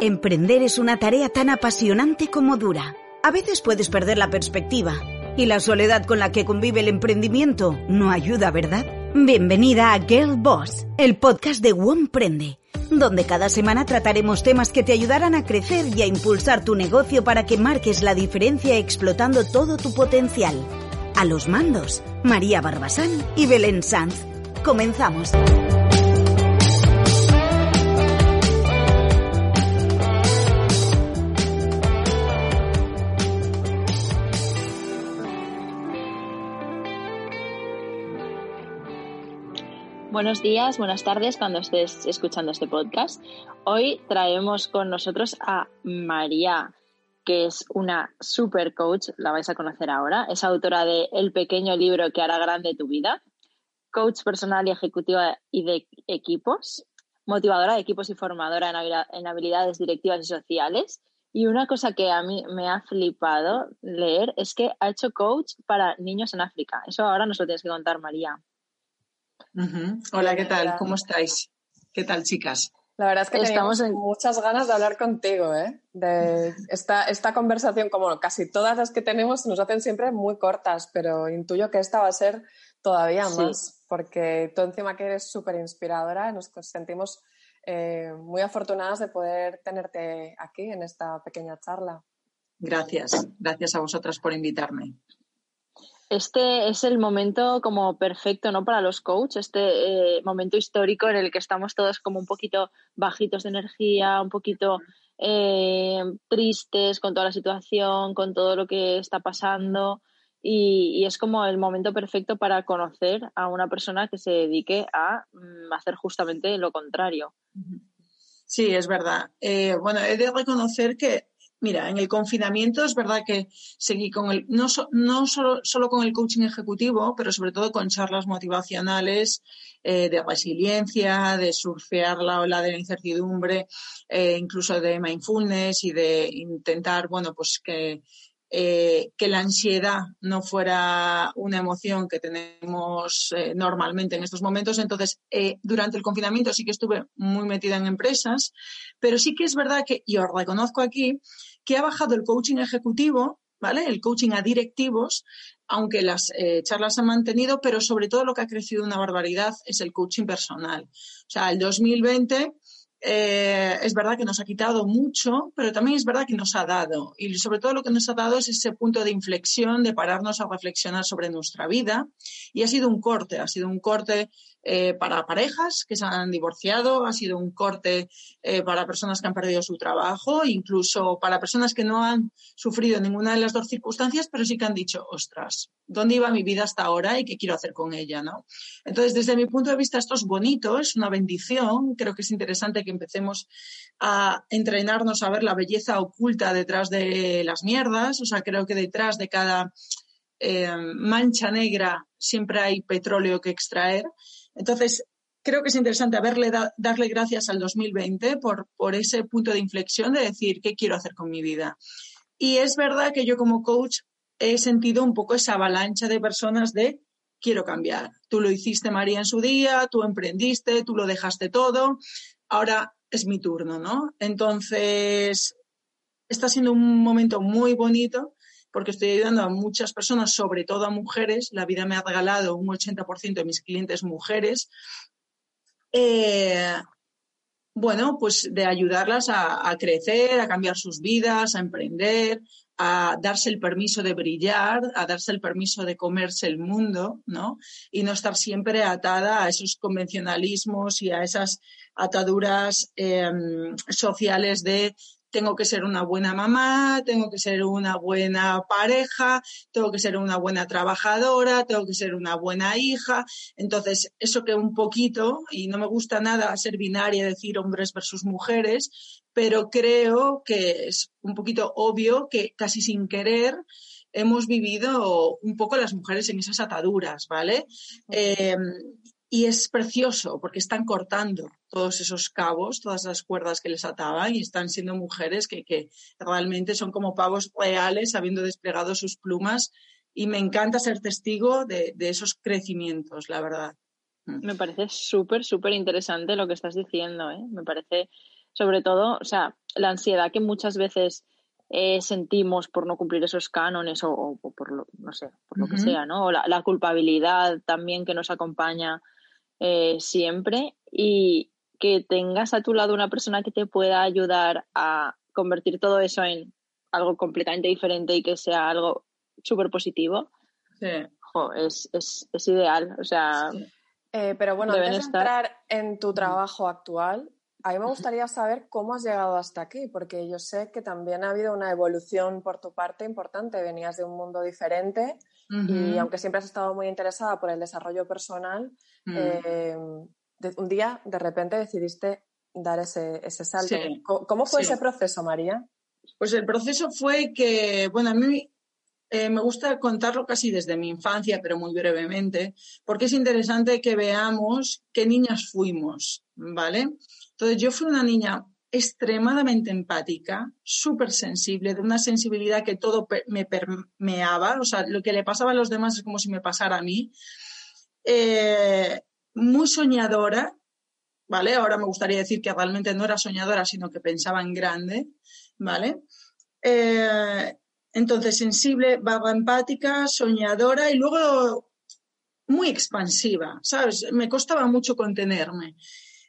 Emprender es una tarea tan apasionante como dura. A veces puedes perder la perspectiva y la soledad con la que convive el emprendimiento no ayuda, ¿verdad? Bienvenida a Girl Boss, el podcast de Prende, donde cada semana trataremos temas que te ayudarán a crecer y a impulsar tu negocio para que marques la diferencia explotando todo tu potencial. A los mandos, María Barbasán y Belén Sanz. Comenzamos. Buenos días, buenas tardes cuando estés escuchando este podcast. Hoy traemos con nosotros a María, que es una super coach, la vais a conocer ahora. Es autora de El pequeño libro que hará grande tu vida, coach personal y ejecutiva y de equipos, motivadora de equipos y formadora en habilidades directivas y sociales. Y una cosa que a mí me ha flipado leer es que ha hecho coach para niños en África. Eso ahora nos lo tienes que contar, María. Hola, ¿qué tal? ¿Cómo estáis? ¿Qué tal, chicas? La verdad es que estamos en muchas ganas de hablar contigo, ¿eh? De esta, esta conversación, como casi todas las que tenemos, nos hacen siempre muy cortas, pero intuyo que esta va a ser todavía más, porque tú encima que eres súper inspiradora, nos sentimos eh, muy afortunadas de poder tenerte aquí en esta pequeña charla. Gracias, gracias a vosotras por invitarme este es el momento como perfecto, ¿no? Para los coaches, este eh, momento histórico en el que estamos todos como un poquito bajitos de energía, un poquito eh, tristes con toda la situación, con todo lo que está pasando. Y, es como el momento perfecto para conocer a una persona que se dedique a mm, hacer justamente lo contrario. Sí, es verdad. Eh, bueno, he de reconocer que Mira, en el confinamiento es verdad que seguí con el, no, no solo, solo, con el coaching ejecutivo, pero sobre todo con charlas motivacionales eh, de resiliencia, de surfear la ola de la incertidumbre, eh, incluso de mindfulness y de intentar, bueno, pues que, eh, que la ansiedad no fuera una emoción que tenemos normalmente en estos momentos. Entonces, durante el confinamiento sí que estuve muy metida en empresas, pero sí que es verdad que, y os reconozco aquí, que ha bajado el coaching ejecutivo, ¿vale? El coaching a directivos, aunque las eh, charlas se han mantenido, pero sobre todo lo que ha crecido una barbaridad es el coaching personal. O sea, el 2020 eh, es verdad que nos ha quitado mucho, pero también es verdad que nos ha dado. Y sobre todo lo que nos ha dado es ese punto de inflexión, de pararnos a reflexionar sobre nuestra vida. Y ha sido un corte, ha sido un corte eh, para parejas que se han divorciado, ha sido un corte eh, para personas que han perdido su trabajo, incluso para personas que no han sufrido ninguna de las dos circunstancias, pero sí que han dicho, ostras, ¿dónde iba mi vida hasta ahora y qué quiero hacer con ella? ¿no? Entonces, desde mi punto de vista, esto es bonito, es una bendición. Creo que es interesante que empecemos a entrenarnos a ver la belleza oculta detrás de las mierdas. O sea, creo que detrás de cada eh, mancha negra siempre hay petróleo que extraer. Entonces, creo que es interesante darle gracias al 2020 por, por ese punto de inflexión de decir qué quiero hacer con mi vida. Y es verdad que yo como coach he sentido un poco esa avalancha de personas de quiero cambiar. Tú lo hiciste, María, en su día, tú emprendiste, tú lo dejaste todo, ahora es mi turno, ¿no? Entonces, está siendo un momento muy bonito porque estoy ayudando a muchas personas, sobre todo a mujeres. La vida me ha regalado un 80% de mis clientes mujeres. Eh, bueno, pues de ayudarlas a, crecer, a cambiar sus vidas, a emprender, a darse el permiso de brillar, a darse el permiso de comerse el mundo, ¿no? Y no estar siempre atada a esos convencionalismos y a esas ataduras em, sociales de tengo que ser una buena mamá, tengo que ser una buena pareja, tengo que ser una buena trabajadora, tengo que ser una buena hija. Entonces, eso que un poquito, y no me gusta nada ser binaria, decir hombres versus mujeres, pero creo que es un poquito obvio que casi sin querer hemos vivido un poco las mujeres en esas ataduras, ¿vale? Y es precioso porque están cortando todos esos cabos, todas las cuerdas que les ataban y están siendo mujeres que, que realmente son como pavos reales habiendo desplegado sus plumas y me encanta ser testigo de, de esos crecimientos, la verdad. Me parece súper, súper interesante lo que estás diciendo, ¿eh? Me parece, sobre todo, o sea, la ansiedad que muchas veces eh, sentimos por no cumplir esos cánones o, por lo, no sé, por lo que sea, ¿no? O la, culpabilidad también que nos acompaña eh, siempre y que tengas a tu lado una persona que te pueda ayudar a convertir todo eso en algo completamente diferente y que sea algo súper positivo. es, es, es, ideal, o sea... Eh, pero bueno, antes de entrar en tu trabajo actual, a mí me gustaría saber cómo has llegado hasta aquí, porque yo sé que también ha habido una evolución por tu parte importante. Venías de un mundo diferente y aunque siempre has estado muy interesada por el desarrollo personal, mm. eh, un día de repente decidiste dar ese, ese salto. ¿Cómo fue ese proceso, María? Pues el proceso fue que, bueno, a mí eh, me gusta contarlo casi desde mi infancia, pero muy brevemente, porque es interesante que veamos qué niñas fuimos, ¿vale? Entonces, yo fui una niña extremadamente empática, súper sensible, de una sensibilidad que todo me permeaba, o sea, lo que le pasaba a los demás es como si me pasara a mí. Eh, muy soñadora, ¿vale? Ahora me gustaría decir que realmente no era soñadora, sino que pensaba en grande, ¿vale? Eh, entonces, sensible, vaga empática, soñadora y luego muy expansiva, ¿sabes? Me costaba mucho contenerme.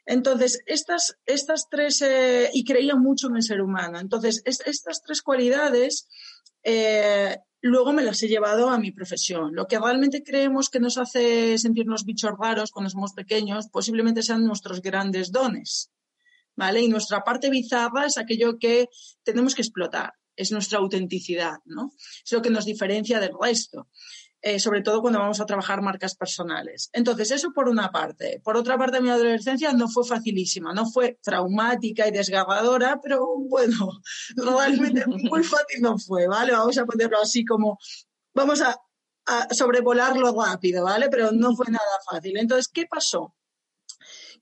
Entonces, estas, estas tres, eh, y creía mucho en el ser humano. Entonces, estas tres cualidades eh, luego me las he llevado a mi profesión. Lo que realmente creemos que nos hace sentirnos bichos raros cuando somos pequeños, posiblemente sean nuestros grandes dones. ¿Vale? Y nuestra parte bizarra es aquello que tenemos que explotar es nuestra autenticidad, ¿no? Es lo que nos diferencia del resto. Eh, sobre todo cuando vamos a trabajar marcas personales. Entonces, eso por una parte. Por otra parte, mi adolescencia no fue facilísima, no fue traumática y desgarradora, pero bueno, realmente muy fácil no fue, ¿vale? Vamos a ponerlo así como, vamos a, a sobrevolarlo rápido, ¿vale? Pero no fue nada fácil. Entonces, ¿qué pasó?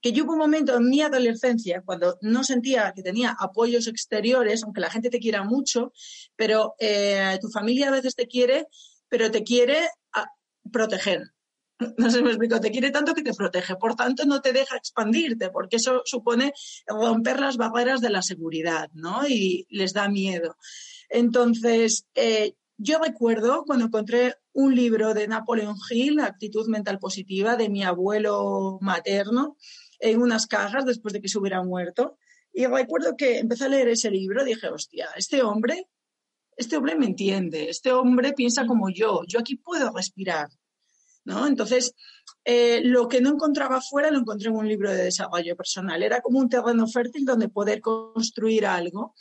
Que yo hubo un momento en mi adolescencia cuando no sentía que tenía apoyos exteriores, aunque la gente te quiera mucho, pero eh, tu familia a veces te quiere, pero te quiere ah, proteger. No sé me explico, te quiere tanto que te protege, por tanto no te deja expandirte, porque eso supone romper las barreras de la seguridad, ¿no? Y les da miedo. Entonces, eh, yo recuerdo cuando encontré un libro de Napoleon Hill, Actitud Mental Positiva, de mi abuelo materno, en unas cajas después de que se hubiera muerto. Y recuerdo que empecé a leer ese libro, dije, hostia, este hombre, este hombre me entiende, este hombre piensa como yo, yo aquí puedo respirar. ¿no? Entonces, eh, lo que no encontraba fuera lo encontré en un libro de desarrollo personal. Era como un terreno fértil donde poder construir algo.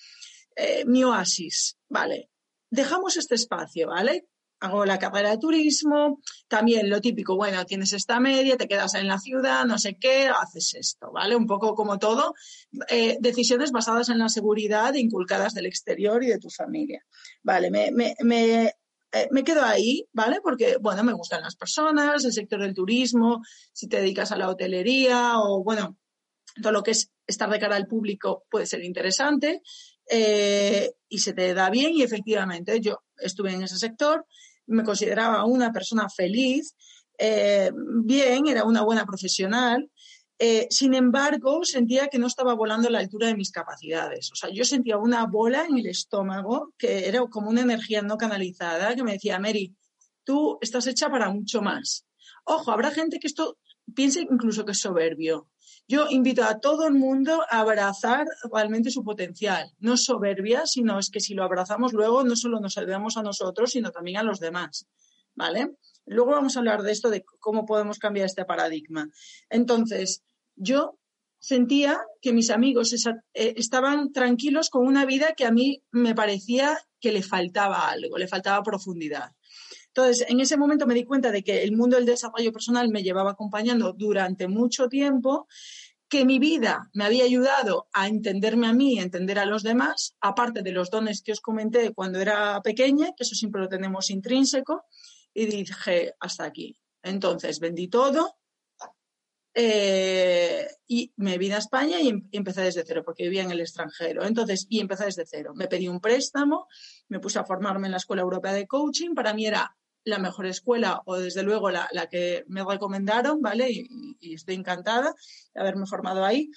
Eh, mi oasis, ¿vale? Dejamos este espacio, ¿vale? Hago la carrera de turismo, también lo típico, bueno, tienes esta media, te quedas en la ciudad, no sé qué, haces esto, ¿vale? Un poco como todo, eh, decisiones basadas en la seguridad inculcadas del exterior y de tu familia. Vale, me, me, me, eh, me quedo ahí, ¿vale? Porque, bueno, me gustan las personas, el sector del turismo, si te dedicas a la hotelería o, bueno, todo lo que es estar de cara al público puede ser interesante eh, y se te da bien y efectivamente yo estuve en ese sector me consideraba una persona feliz, eh, bien, era una buena profesional. Eh, sin embargo, sentía que no estaba volando a la altura de mis capacidades. O sea, yo sentía una bola en el estómago que era como una energía no canalizada que me decía, Mary, tú estás hecha para mucho más. Ojo, habrá gente que esto piense incluso que es soberbio. Yo invito a todo el mundo a abrazar realmente su potencial. No es soberbia, sino es que si lo abrazamos luego no solo nos ayudamos a nosotros, sino también a los demás. ¿Vale? Luego vamos a hablar de esto, de cómo podemos cambiar este paradigma. Entonces, yo sentía que mis amigos eh, estaban tranquilos con una vida que a mí me parecía que le faltaba algo, le faltaba profundidad. Entonces, en ese momento me di cuenta de que el mundo del desarrollo personal me llevaba acompañando durante mucho tiempo, que mi vida me había ayudado a entenderme a mí, a entender a los demás, aparte de los dones que os comenté cuando era pequeña, que eso siempre lo tenemos intrínseco, y dije, hasta aquí. Entonces, vendí todo, eh, y me vine a España y, em-, y, empecé desde cero, porque vivía en el extranjero. Entonces, y empecé desde cero. Me pedí un préstamo, me puse a formarme en la Escuela Europea de Coaching. Para mí era la mejor escuela o desde luego la, que me recomendaron, ¿vale? Y, estoy encantada de haberme formado ahí.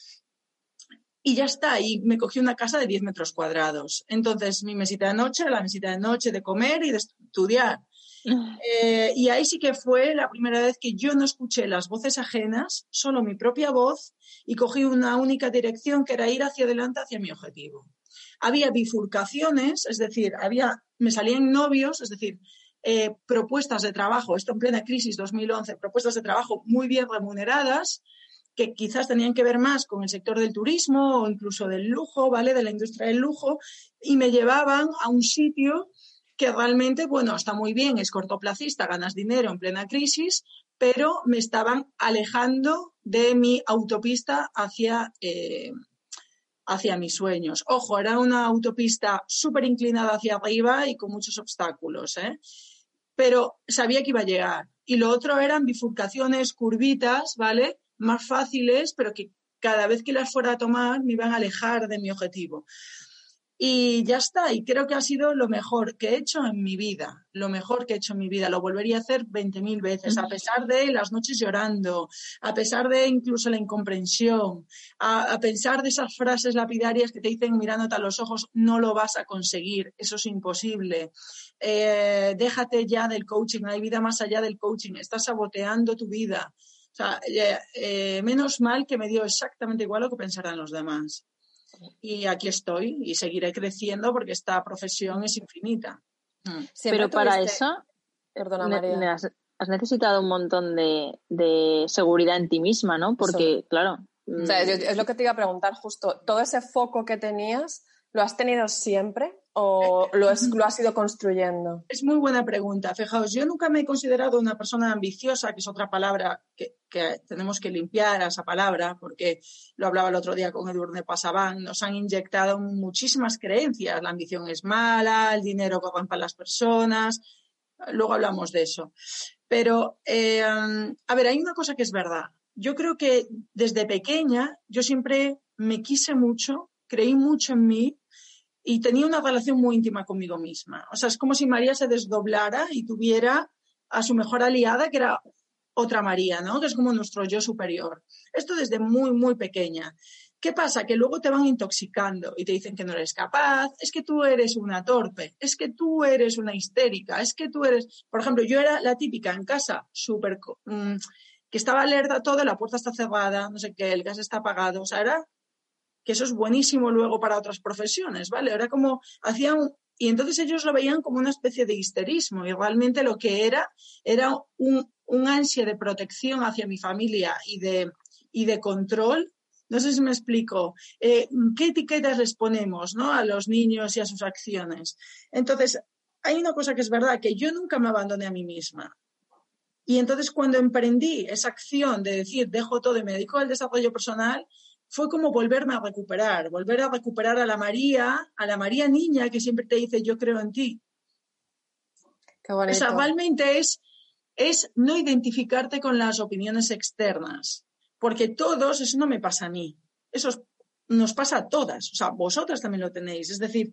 y ya está. Y me cogí una casa de 10 metros cuadrados. Entonces, mi mesita de noche, la mesita de noche de comer y de estudiar. Eh, y ahí sí que fue la primera vez que yo no escuché las voces ajenas, solo mi propia voz, y cogí una única dirección que era ir hacia adelante, hacia mi objetivo. Había bifurcaciones, es decir, había, me salían novios, es decir, eh, propuestas de trabajo, esto en plena crisis 2011, propuestas de trabajo muy bien remuneradas, que quizás tenían que ver más con el sector del turismo o incluso del lujo, ¿vale? De la industria del lujo, y me llevaban a un sitio que realmente, bueno, está muy bien, es cortoplacista, ganas dinero en plena crisis, pero me estaban alejando de mi autopista hacia, eh, hacia mis sueños. Ojo, era una autopista súper inclinada hacia arriba y con muchos obstáculos, ¿eh? Pero sabía que iba a llegar. Y lo otro eran bifurcaciones, curvitas, ¿vale? Más fáciles, pero que cada vez que las fuera a tomar me iban a alejar de mi objetivo. Y ya está, y creo que ha sido lo mejor que he hecho en mi vida, lo mejor que he hecho en mi vida. Lo volvería a hacer 20.000 veces, a pesar de las noches llorando, a pesar de incluso la incomprensión, a, pesar de esas frases lapidarias que te dicen mirándote a los ojos, no lo vas a conseguir, eso es imposible. Eh, déjate ya del coaching, hay vida más allá del coaching, estás saboteando tu vida. O sea, eh, eh, menos mal que me dio exactamente igual lo que pensarán los demás y aquí estoy y seguiré creciendo porque esta profesión es infinita. Mm. Pero para eso, Perdona, María. has, necesitado un montón de, seguridad en ti misma, ¿no? Porque, claro. Mm. es lo que te iba a preguntar justo. ¿Todo ese foco que tenías lo has tenido siempre? O lo, has ido construyendo? Es muy buena pregunta. Fijaos, yo nunca me he considerado una persona ambiciosa, que es otra palabra que, tenemos que limpiar esa palabra, porque lo hablaba el otro día con Edurne Pasaban, nos han inyectado muchísimas creencias. La ambición es mala, el dinero corrompe a las personas. Luego hablamos de eso. Pero, eh, a ver, hay una cosa que es verdad. Yo creo que desde pequeña yo siempre me quise mucho, creí mucho en mí y tenía una relación muy íntima conmigo misma. O sea, es como si María se desdoblara y tuviera a su mejor aliada, que era otra María, ¿no? Que es como nuestro yo superior. Esto desde muy, muy pequeña. ¿Qué pasa? Que luego te van intoxicando y te dicen que no eres capaz, es que tú eres una torpe, es que tú eres una histérica, es que tú eres, por ejemplo, yo era la típica en casa, súper, mm, que estaba alerta todo, la puerta está cerrada, no sé qué, el gas está apagado, o sea, era que eso es buenísimo luego para otras profesiones, ¿vale? Era como hacían y entonces ellos lo veían como una especie de histerismo y realmente lo que era era un, ansia de protección hacia mi familia y de, y de control. No sé si me explico. Eh, ¿Qué etiquetas les ponemos ¿no? a los niños y a sus acciones? Entonces, hay una cosa que es verdad, que yo nunca me abandoné a mí misma. Y entonces cuando emprendí esa acción de decir, dejo todo y me dedico al desarrollo personal, fue como volverme a recuperar, volver a recuperar a la María, a la María niña que siempre te dice yo creo en ti. Qué bonito. O sea, realmente es, es no identificarte con las opiniones externas, porque todos, eso no me pasa a mí, eso nos pasa a todas, o sea, vosotras también lo tenéis, es decir,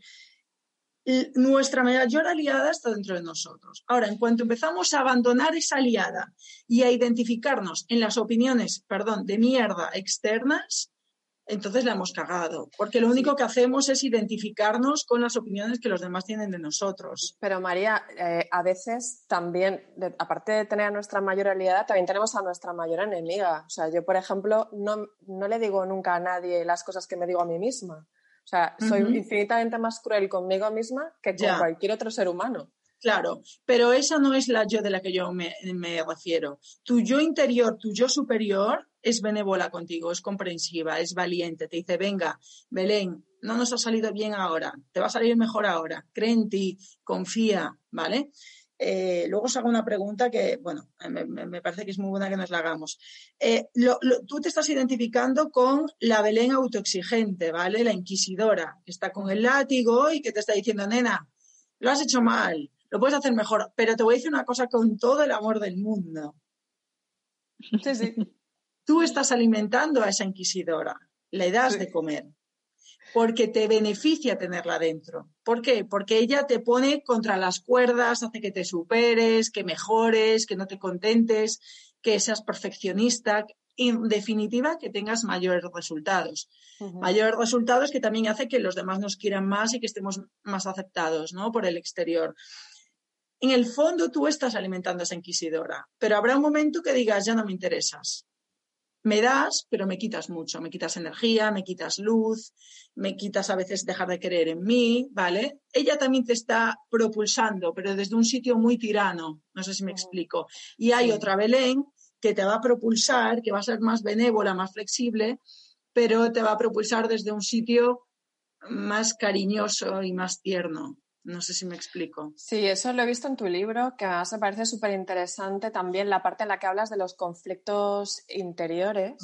nuestra mayor aliada está dentro de nosotros. Ahora, en cuanto empezamos a abandonar esa aliada y a identificarnos en las opiniones, perdón, de mierda externas, entonces la hemos cagado, porque lo único que hacemos es identificarnos con las opiniones que los demás tienen de nosotros. Pero María, eh, a veces también, aparte de tener a nuestra mayor aliada, también tenemos a nuestra mayor enemiga. O sea, yo, por ejemplo, no, no le digo nunca a nadie las cosas que me digo a mí misma. O sea, soy infinitamente más cruel conmigo misma que con cualquier otro ser humano. Claro, pero esa no es la yo de la que yo me, me, refiero. Tu yo interior, tu yo superior es benévola contigo, es comprensiva, es valiente. Te dice, venga, Belén, no nos ha salido bien ahora, te va a salir mejor ahora. Cree en ti, confía, ¿vale? Eh, luego os hago una pregunta que, bueno, me, parece que es muy buena que nos la hagamos. Eh, tú te estás identificando con la Belén autoexigente, ¿vale? La inquisidora, que está con el látigo y que te está diciendo, nena, lo has hecho mal, lo puedes hacer mejor, pero te voy a decir una cosa con todo el amor del mundo. Sí, sí. Tú estás alimentando a esa inquisidora, le das de comer, porque te beneficia tenerla dentro. ¿Por qué? Porque ella te pone contra las cuerdas, hace que te superes, que mejores, que no te contentes, que seas perfeccionista. en definitiva, que tengas mayores resultados. Mayores resultados que también hace que los demás nos quieran más y que estemos más aceptados ¿no? por el exterior. En el fondo tú estás alimentando a esa inquisidora, pero habrá un momento que digas, ya no me interesas. Me das, pero me quitas mucho, me quitas energía, me quitas luz, me quitas a veces dejar de creer en mí, ¿vale? Ella también te está propulsando, pero desde un sitio muy tirano, no sé si me explico. Y hay otra Belén que te va a propulsar, que va a ser más benévola, más flexible, pero te va a propulsar desde un sitio más cariñoso y más tierno. No sé si me explico. Sí, eso lo he visto en tu libro, que además me parece súper interesante también la parte en la que hablas de los conflictos interiores,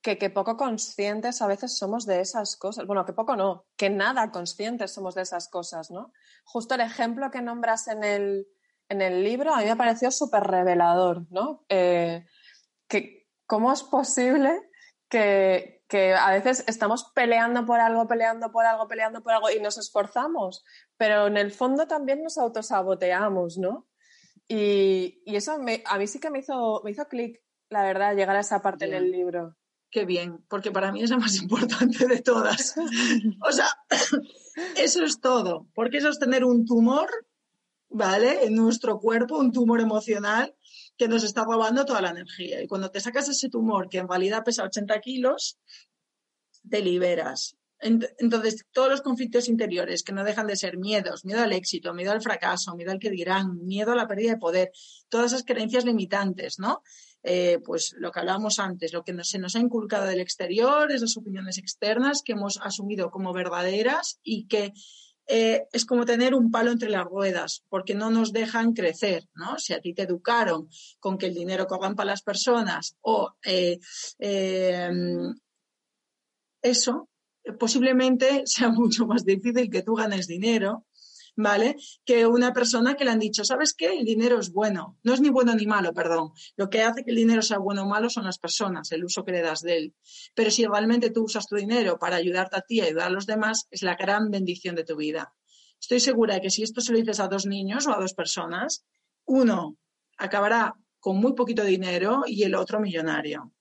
que, que, poco conscientes a veces somos de esas cosas. Bueno, que poco no, que nada conscientes somos de esas cosas, ¿no? Justo el ejemplo que nombras en el, en el libro a mí me ha parecido súper revelador, ¿no? Eh, que, ¿Cómo es posible que, que, a veces estamos peleando por algo, peleando por algo, peleando por algo y nos esforzamos, pero en el fondo también nos autosaboteamos, ¿no? Y, y eso a mí sí que me hizo, me hizo clic, la verdad, llegar a esa parte en el libro. Qué bien, porque para mí es la más importante de todas. o sea, eso es todo, porque eso es tener un tumor ¿vale? En nuestro cuerpo, un tumor emocional que nos está robando toda la energía. Y cuando te sacas ese tumor, que en realidad pesa 80 kilos, te liberas. Entonces, todos los conflictos interiores que no dejan de ser miedos, miedo al éxito, miedo al fracaso, miedo al que dirán, miedo a la pérdida de poder, todas esas creencias limitantes, ¿no? Eh, pues lo que hablábamos antes, lo que se nos ha inculcado del exterior, esas opiniones externas que hemos asumido como verdaderas y que eh, es como tener un palo entre las ruedas, porque no nos dejan crecer, ¿no? Si a ti te educaron con que el dinero corran para las personas o eh, em, eso, posiblemente sea mucho más difícil que tú ganes dinero ¿vale? Que una persona que le han dicho, ¿sabes qué? El dinero es bueno. No es ni bueno ni malo, perdón. Lo que hace que el dinero sea bueno o malo son las personas, el uso que le das de él. Pero si realmente tú usas tu dinero para ayudarte a ti y ayudar a los demás, es la gran bendición de tu vida. Estoy segura de que si esto se lo dices a dos niños o a dos personas, uno acabará con muy poquito dinero y el otro millonario.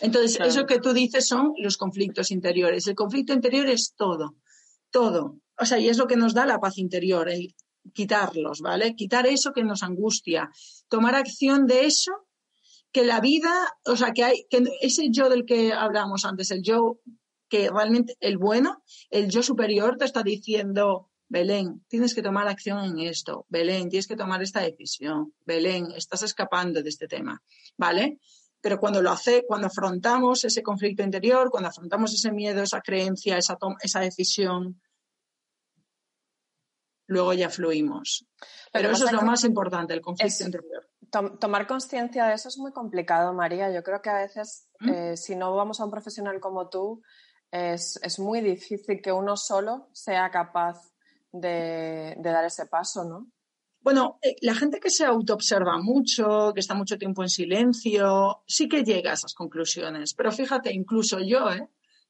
Entonces, eso que tú dices son los conflictos interiores. El conflicto interior es todo, todo o sea, y es lo que nos da la paz interior, el quitarlos, ¿vale? Quitar eso que nos angustia, tomar acción de eso, que la vida, o sea, que hay, que ese yo del que hablamos antes, el yo que realmente, el bueno, el yo superior te está diciendo, Belén, tienes que tomar acción en esto, Belén, tienes que tomar esta decisión, Belén, estás escapando de este tema, ¿vale? Pero cuando lo hace, cuando afrontamos ese conflicto interior, cuando afrontamos ese miedo, esa creencia, esa, esa decisión, luego ya fluimos. Pero eso es lo más importante, el conflicto interior. tomar conciencia de eso es muy complicado, María. Yo creo que a veces, ¿Mm? eh, si no vamos a un profesional como tú, es, muy difícil que uno solo sea capaz de, dar ese paso, ¿no? Bueno, eh, la gente que se autoobserva mucho, que está mucho tiempo en silencio, sí que llega a esas conclusiones. Pero fíjate, incluso yo, ¿eh?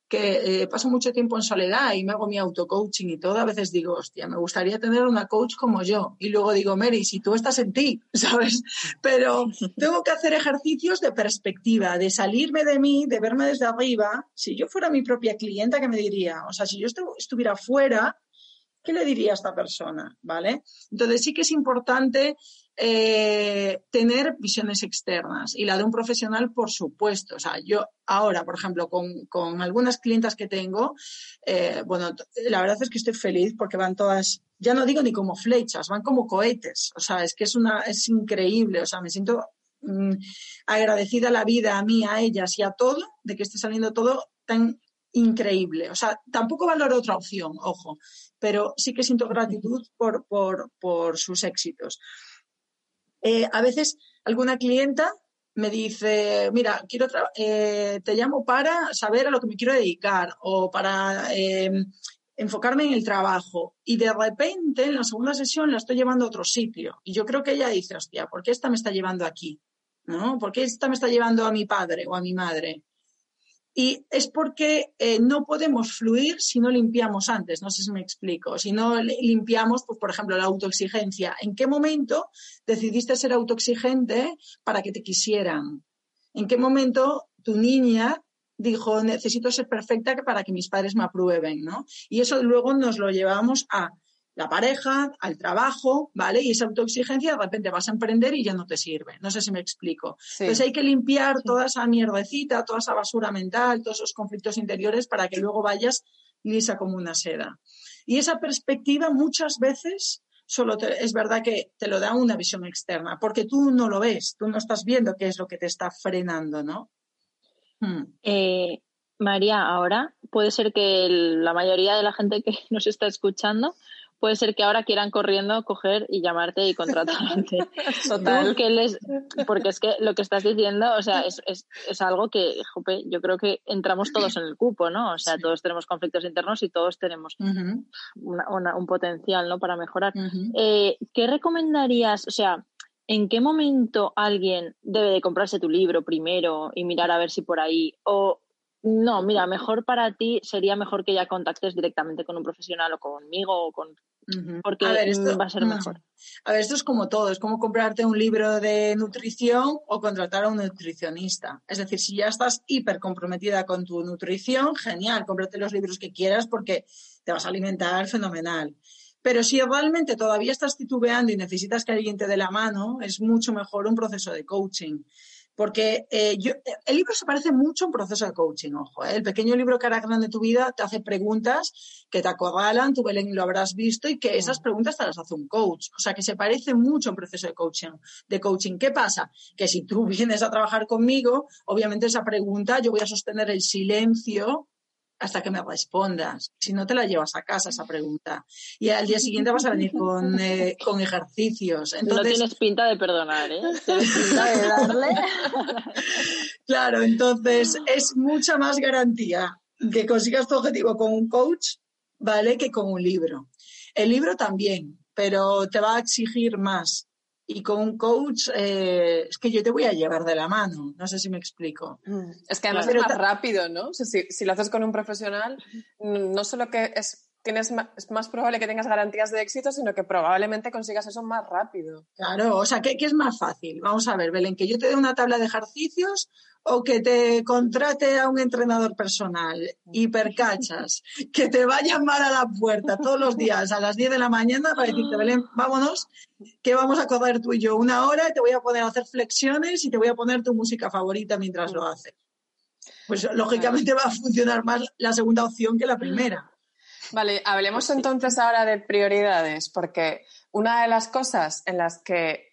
Que eh, paso mucho tiempo en soledad y me hago mi auto-coaching y todo, a veces digo, hostia, me gustaría tener una coach como yo. Y luego digo, Mary, si tú estás en ti, ¿sabes? Pero tengo que hacer ejercicios de perspectiva, de salirme de mí, de verme desde arriba. Si yo fuera mi propia clienta, ¿qué me diría? O sea, si yo estuviera fuera, ¿qué le diría a esta persona? ¿Vale? Entonces sí que es importante eh, tener visiones externas y la de un profesional, por supuesto. O sea, yo ahora, por ejemplo, con, algunas clientas que tengo, eh, bueno, la verdad es que estoy feliz porque van todas, ya no digo ni como flechas, van como cohetes. O sea, es que es una, es increíble. O sea, me siento mm, agradecida la vida, a mí, a ellas y a todo, de que esté saliendo todo tan increíble. O sea, tampoco valoro otra opción, ojo, pero sí que siento gratitud por, por, por sus éxitos. Eh, a veces alguna clienta me dice, mira, quiero eh, te llamo para saber a lo que me quiero dedicar o para em, enfocarme en el trabajo. Y de repente, en la segunda sesión, la estoy llevando a otro sitio. Y yo creo que ella dice, hostia, ¿por qué esta me está llevando aquí? ¿No? ¿Por qué esta me está llevando a mi padre o a mi madre? Y es porque eh, no podemos fluir si no limpiamos antes, no sé si me explico. Si no limpiamos, pues, por ejemplo, la autoexigencia. ¿En qué momento decidiste ser autoexigente para que te quisieran? ¿En qué momento tu niña dijo, necesito ser perfecta para que mis padres me aprueben, ¿no? Y eso luego nos lo llevamos a la pareja, al trabajo, ¿vale? Y esa autoexigencia de repente vas a emprender y ya no te sirve. No sé si me explico. Entonces hay que limpiar toda esa mierdecita, toda esa basura mental, todos esos conflictos interiores para que luego vayas lisa como una seda. Y esa perspectiva muchas veces solo es verdad que te lo da una visión externa, porque tú no lo ves, tú no estás viendo qué es lo que te está frenando, ¿no? Hmm. Eh, María, ahora puede ser que la mayoría de la gente que nos está escuchando puede ser que ahora quieran corriendo coger y llamarte y contratarte. Total. Que les, porque es que lo que estás diciendo, o sea, es, es, es algo que, jope, yo creo que entramos todos en el cupo, ¿no? O sea, todos tenemos conflictos internos y todos tenemos un potencial, ¿no? Para mejorar. Eh, ¿Qué recomendarías? O sea, ¿en qué momento alguien debe de comprarse tu libro primero y mirar a ver si por ahí? O no, mira, mejor para ti sería mejor que ya contactes directamente con un profesional o conmigo o con porque va a ser mejor. A ver, esto es como todo, es como comprarte un libro de nutrición o contratar a un nutricionista. Es decir, si ya estás hiper comprometida con tu nutrición, genial, cómprate los libros que quieras porque te vas a alimentar fenomenal. Pero si realmente todavía estás titubeando y necesitas que alguien te dé la mano, es mucho mejor un proceso de coaching. Porque eh, yo, el libro se parece mucho a un proceso de coaching, ojo. ¿eh? El pequeño libro que hará grande tu vida te hace preguntas que te acorralan, tú Belén lo habrás visto y que esas preguntas te las hace un coach. O sea, que se parece mucho a un proceso de coaching. De coaching. ¿Qué pasa? Que si tú vienes a trabajar conmigo, obviamente esa pregunta yo voy a sostener el silencio hasta que me respondas. Si no, te la llevas a casa esa pregunta. Y al día siguiente vas a venir con, eh, con ejercicios. Entonces... No tienes pinta de perdonar, ¿eh? Tienes pinta de darle. claro, entonces es mucha más garantía que consigas tu objetivo con un coach, ¿vale? Que con un libro. El libro también, pero te va a exigir más y con un coach eh, es que yo te voy a llevar de la mano. No sé si me explico. Mm. Es que además es más rápido, ¿no? si, si, lo haces con un profesional, no solo que es, tienes es más probable que tengas garantías de éxito, sino que probablemente consigas eso más rápido. Claro, o sea, ¿qué, qué es más fácil? Vamos a ver, Belén, que yo te dé una tabla de ejercicios o que te contrate a un entrenador personal, hipercachas, que te va a llamar a la puerta todos los días a las 10 de la mañana para decirte, Belén, vámonos, que vamos a correr tú y yo una hora y te voy a poner a hacer flexiones y te voy a poner tu música favorita mientras lo haces. Pues lógicamente va a funcionar más la segunda opción que la primera. Vale, hablemos entonces ahora de prioridades, porque una de las cosas en las que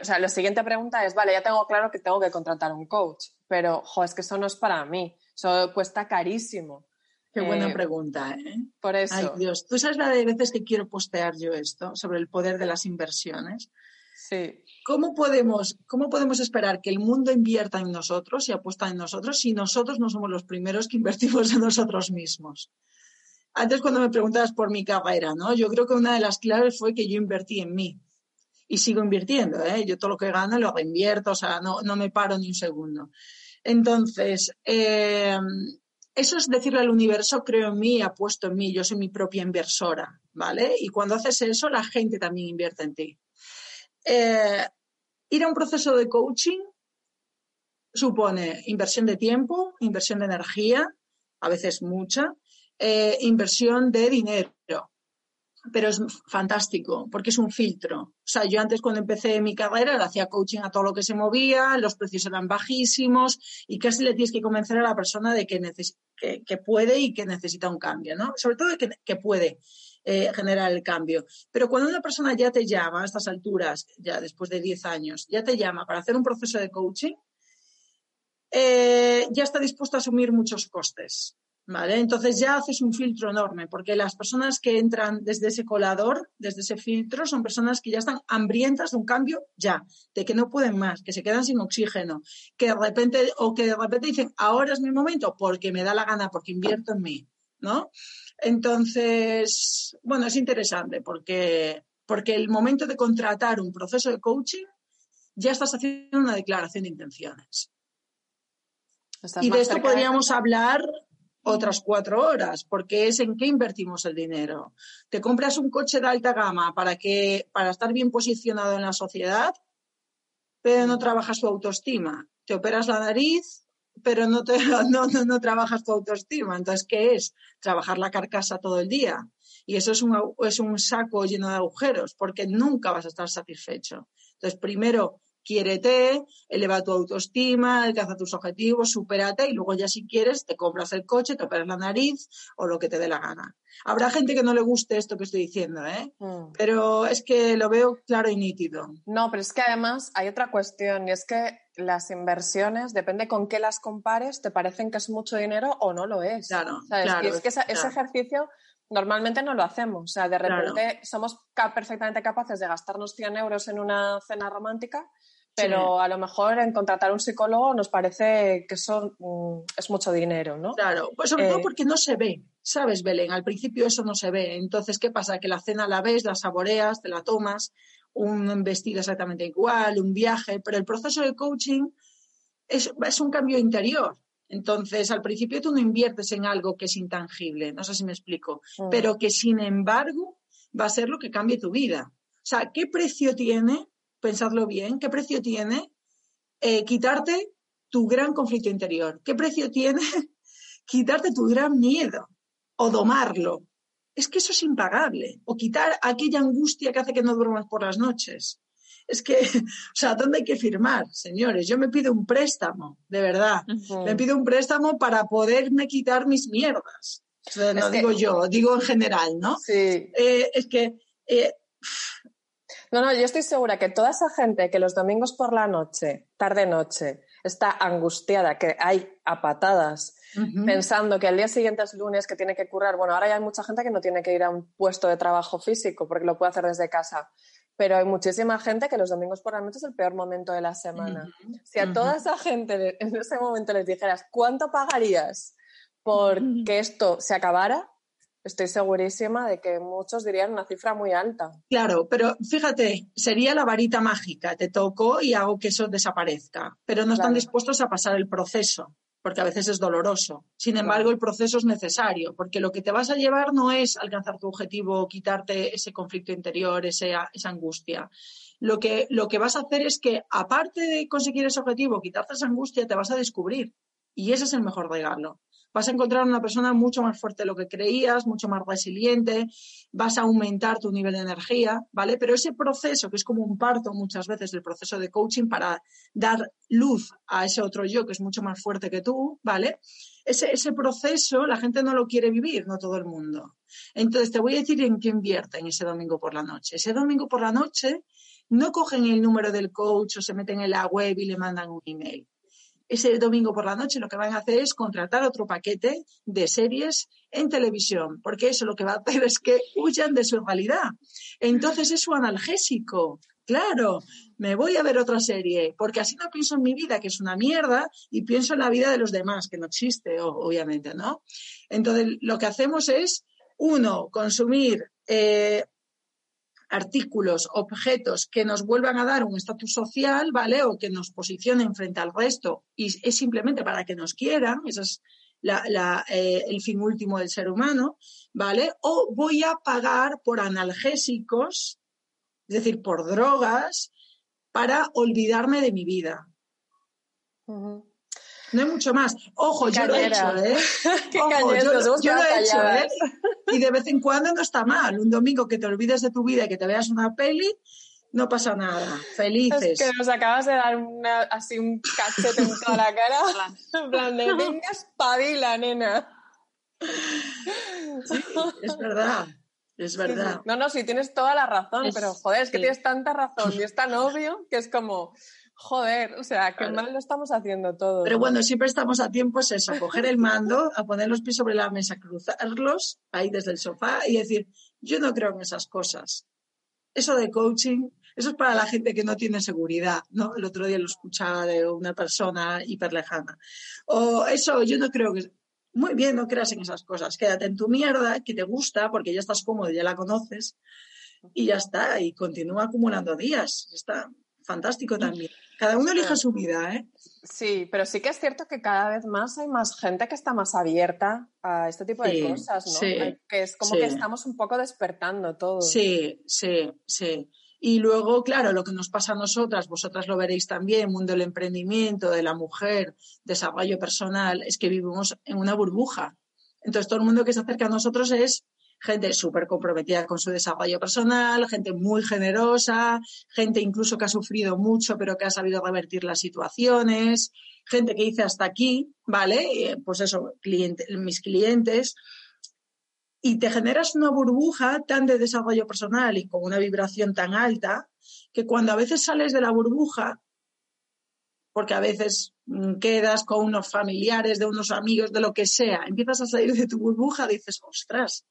o sea, la siguiente pregunta es, vale, ya tengo claro que tengo que contratar un coach, pero, jo, es que eso no es para mí, eso cuesta carísimo. Qué buena eh, pregunta, ¿eh? Por eso. Ay, Dios, ¿tú sabes la de veces que quiero postear yo esto sobre el poder de las inversiones? Sí. ¿Cómo podemos, ¿Cómo podemos esperar que el mundo invierta en nosotros y apuesta en nosotros si nosotros no somos los primeros que invertimos en nosotros mismos? Antes cuando me preguntabas por mi carrera, ¿no? Yo creo que una de las claves fue que yo invertí en mí y sigo invirtiendo. ¿eh? Yo todo lo que gano lo reinvierto, o sea, no, no me paro ni un segundo. Entonces, eh, eso es decirle al universo, creo en mí, apuesto en mí, yo soy mi propia inversora, ¿vale? Y cuando haces eso, la gente también invierte en ti. Eh, ir a un proceso de coaching supone inversión de tiempo, inversión de energía, a veces mucha, eh, inversión de dinero pero es fantástico porque es un filtro. O sea, yo antes cuando empecé mi carrera le hacía coaching a todo lo que se movía, los precios eran bajísimos y casi le tienes que convencer a la persona de que, que, puede y que necesita un cambio, ¿no? Sobre todo de que, puede eh, generar el cambio. Pero cuando una persona ya te llama a estas alturas, ya después de 10 años, ya te llama para hacer un proceso de coaching, eh, ya está dispuesto a asumir muchos costes. ¿Vale? Entonces ya haces un filtro enorme, porque las personas que entran desde ese colador, desde ese filtro, son personas que ya están hambrientas de un cambio ya, de que no pueden más, que se quedan sin oxígeno, que de repente, o que de repente dicen, ahora es mi momento, porque me da la gana, porque invierto en mí, ¿no? Entonces, bueno, es interesante, porque, porque el momento de contratar un proceso de coaching, ya estás haciendo una declaración de intenciones. y de esto podríamos hablar otras cuatro horas, porque es en qué invertimos el dinero. Te compras un coche de alta gama para, que, para estar bien posicionado en la sociedad, pero no trabajas tu autoestima. te operas la nariz, pero no, te, no, no, trabajas tu autoestima. Entonces, ¿qué es? Trabajar la carcasa todo el día. Y eso es un, es un saco lleno de agujeros, porque nunca vas a estar satisfecho. Entonces, primero quiérete, eleva tu autoestima, alcanza tus objetivos, supérate y luego ya si quieres te compras el coche, te operas la nariz o lo que te dé la gana. Habrá gente que no le guste esto que estoy diciendo, ¿eh? Mm. pero es que lo veo claro y nítido. No, pero es que además hay otra cuestión y es que las inversiones, depende con qué las compares, te parecen que es mucho dinero o no lo es. Claro, Y es que ese, ejercicio normalmente no lo hacemos. O sea, de repente somos perfectamente capaces de gastarnos 100 euros en una cena romántica pero a lo mejor en contratar un psicólogo nos parece que eso mm, es mucho dinero, ¿no? Claro, pues sobre todo eh, porque no se ve, ¿sabes, Belén? Al principio eso no se ve. Entonces, ¿qué pasa? Que la cena la ves, la saboreas, te la tomas, un vestido exactamente igual, un viaje, pero el proceso de coaching es, es un cambio interior. Entonces, al principio tú no inviertes en algo que es intangible, no sé si me explico, mm. pero que sin embargo va a ser lo que cambie tu vida. O sea, ¿qué precio tiene pensadlo bien, ¿qué precio tiene eh, quitarte tu gran conflicto interior? ¿Qué precio tiene quitarte tu gran miedo o domarlo? Es que eso es impagable. O quitar aquella angustia que hace que no duermas por las noches. Es que, o sea, ¿dónde hay que firmar, señores? Yo me pido un préstamo, de verdad. Me pido un préstamo para poderme quitar mis mierdas. no digo yo, digo en general, ¿no? Sí. Eh, es que eh, no, no, yo estoy segura que toda esa gente que los domingos por la noche, tarde-noche, está angustiada, que hay a patadas, pensando que el día siguiente es lunes, que tiene que currar. Bueno, ahora ya hay mucha gente que no tiene que ir a un puesto de trabajo físico porque lo puede hacer desde casa. Pero hay muchísima gente que los domingos por la noche es el peor momento de la semana. Si a toda esa gente en ese momento les dijeras, ¿cuánto pagarías por que esto se acabara? Estoy segurísima de que muchos dirían una cifra muy alta. Claro, pero fíjate, sería la varita mágica, te toco y hago que eso desaparezca, pero no están dispuestos a pasar el proceso, porque a veces es doloroso. Sin embargo, el proceso es necesario, porque lo que te vas a llevar no es alcanzar tu objetivo, quitarte ese conflicto interior, esa, esa angustia. Lo que, lo que vas a hacer es que, aparte de conseguir ese objetivo, quitarte esa angustia, te vas a descubrir. Y ese es el mejor regalo vas a encontrar una persona mucho más fuerte de lo que creías, mucho más resiliente, vas a aumentar tu nivel de energía, ¿vale? Pero ese proceso, que es como un parto muchas veces del proceso de coaching para dar luz a ese otro yo que es mucho más fuerte que tú, ¿vale? Ese, ese proceso la gente no lo quiere vivir, no todo el mundo. Entonces te voy a decir en qué invierten ese domingo por la noche. Ese domingo por la noche no cogen el número del coach o se meten en la web y le mandan un email ese domingo por la noche lo que van a hacer es contratar otro paquete de series en televisión, porque eso lo que va a hacer es que huyan de su realidad. Entonces es su analgésico. Claro, me voy a ver otra serie, porque así no pienso en mi vida, que es una mierda, y pienso en la vida de los demás, que no existe, obviamente, ¿no? Entonces, lo que hacemos es, uno, consumir eh, artículos, objetos que nos vuelvan a dar un estatus social, ¿vale? O que nos posicionen frente al resto y es simplemente para que nos quieran, ese es eh, el fin último del ser humano, ¿vale? O voy a pagar por analgésicos, es decir, por drogas, para olvidarme de mi vida. No hay mucho más. Ojo, yo lo he hecho, ¿eh? Ojo, yo, lo he hecho, ¿eh? Y de vez en cuando no está mal. Un domingo que te olvides de tu vida y que te veas una peli, no pasa nada. Felices. Es que nos acabas de dar así un cachete en toda la cara. en plan de, venga, espabila, nena. Sí, es verdad. Es verdad. No, no, sí, tienes toda la razón, pero joder, es que tienes tanta razón y es tan obvio que es como, Joder, o sea, qué mal lo estamos haciendo todo. Pero bueno, siempre estamos a tiempo, es eso, coger el mando, a poner los pies sobre la mesa, cruzarlos ahí desde el sofá y decir, yo no creo en esas cosas. Eso de coaching, eso es para la gente que no tiene seguridad, ¿no? El otro día lo escuchaba de una persona hiper lejana. O eso, yo no creo que... Muy bien, no creas en esas cosas. Quédate en tu mierda, que te gusta, porque ya estás cómodo, ya la conoces, y ya está, y continúa acumulando días. Está fantástico también. Cada uno elige su vida, ¿eh? Sí, pero sí que es cierto que cada vez más hay más gente que está más abierta a este tipo de cosas, ¿no? Sí, que es como que estamos un poco despertando todos. Sí, sí, sí. Y luego, claro, lo que nos pasa a nosotras, vosotras lo veréis también, mundo del emprendimiento, de la mujer, desarrollo personal, es que vivimos en una burbuja. Entonces, todo el mundo que se acerca a nosotros es gente súper comprometida con su desarrollo personal, gente muy generosa, gente incluso que ha sufrido mucho pero que ha sabido revertir las situaciones, gente que dice hasta aquí, ¿vale? Pues eso, mis clientes. Y te generas una burbuja tan de desarrollo personal y con una vibración tan alta que cuando a veces sales de la burbuja, porque a veces mm, quedas con unos familiares, de unos amigos, de lo que sea, empiezas a salir de tu burbuja, dices, ostras,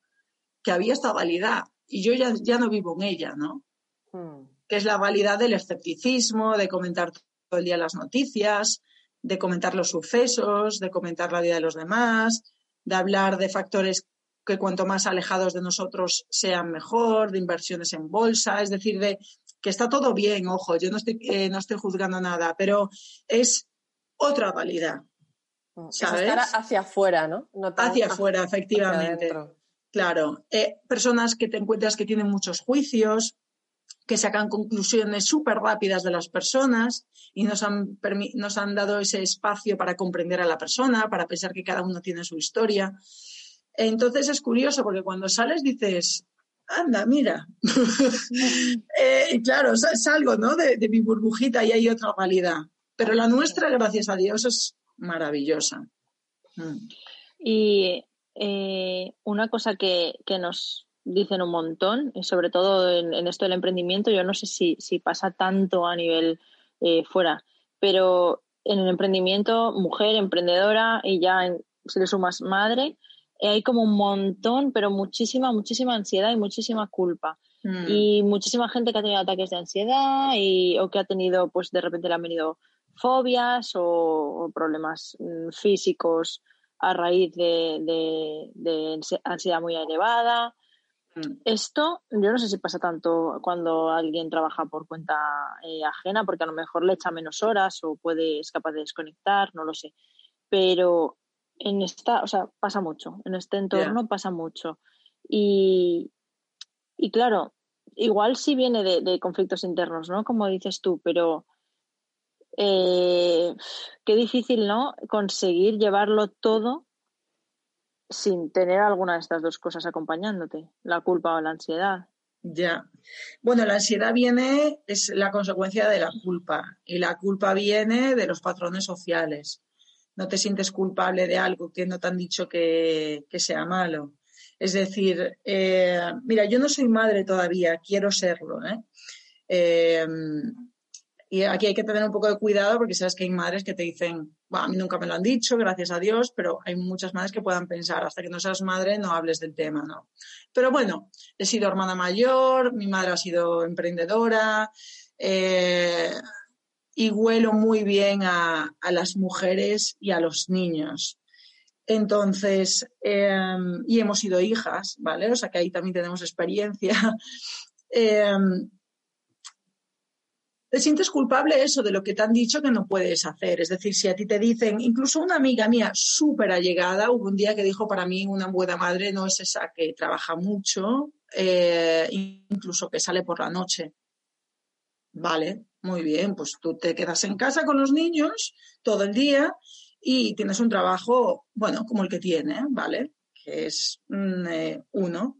que había esta validad y yo ya, ya no vivo en ella, ¿no? Hmm. Que es la validad del escepticismo, de comentar todo el día las noticias, de comentar los sucesos, de comentar la vida de los demás, de hablar de factores que cuanto más alejados de nosotros sean mejor, de inversiones en bolsa, es decir, de que está todo bien, ojo, yo no estoy, eh, no estoy juzgando nada, pero es otra validad. Hmm. ¿sabes? hacia afuera, ¿no? hacia afuera, efectivamente. Claro, eh, personas que te encuentras que tienen muchos juicios, que sacan conclusiones súper rápidas de las personas y nos han, nos han dado ese espacio para comprender a la persona, para pensar que cada uno tiene su historia. Entonces es curioso porque cuando sales dices, anda, mira. eh, claro, salgo ¿no? de, mi burbujita y hay otra realidad. Pero la nuestra, gracias a Dios, es maravillosa. Mm. Y eh, una cosa que, que, nos dicen un montón, y sobre todo en, esto del emprendimiento, yo no sé si, si pasa tanto a nivel eh, fuera, pero en el emprendimiento, mujer, emprendedora y ya en, si le sumas madre, eh, hay como un montón, pero muchísima, muchísima ansiedad y muchísima culpa. Mm. Y muchísima gente que ha tenido ataques de ansiedad y, o que ha tenido, pues de repente le han venido fobias o problemas mm, físicos a raíz de, ansiedad muy elevada. Mm. Esto yo no sé si pasa tanto cuando alguien trabaja por cuenta eh, ajena, porque a lo mejor le echa menos horas o puede, es capaz de desconectar, no lo sé. Pero en esta, o sea, pasa mucho, en este entorno pasa mucho. Y, y claro, igual sí viene de, de, conflictos internos, ¿no? Como dices tú, pero eh, qué difícil, ¿no? Conseguir llevarlo todo sin tener alguna de estas dos cosas acompañándote, la culpa o la ansiedad. Ya. Bueno, la ansiedad viene, es la consecuencia de la culpa y la culpa viene de los patrones sociales. No te sientes culpable de algo que no te han dicho que, sea malo. Es decir, eh, mira, yo no soy madre todavía, quiero serlo. ¿eh? eh y aquí hay que tener un poco de cuidado porque sabes que hay madres que te dicen, a mí nunca me lo han dicho, gracias a Dios, pero hay muchas madres que puedan pensar, hasta que no seas madre no hables del tema, ¿no? Pero bueno, he sido hermana mayor, mi madre ha sido emprendedora eh, y huelo muy bien a, las mujeres y a los niños. Entonces, em, y hemos sido hijas, ¿vale? O sea que ahí también tenemos experiencia. Em, te sientes culpable eso de lo que te han dicho que no puedes hacer. Es decir, si a ti te dicen, incluso una amiga mía súper allegada, hubo un día que dijo para mí una buena madre no es esa que trabaja mucho, eh, incluso que sale por la noche. Vale, muy bien, pues tú te quedas en casa con los niños todo el día y tienes un trabajo, bueno, como el que tiene, ¿vale? Que es mm, eh, uno.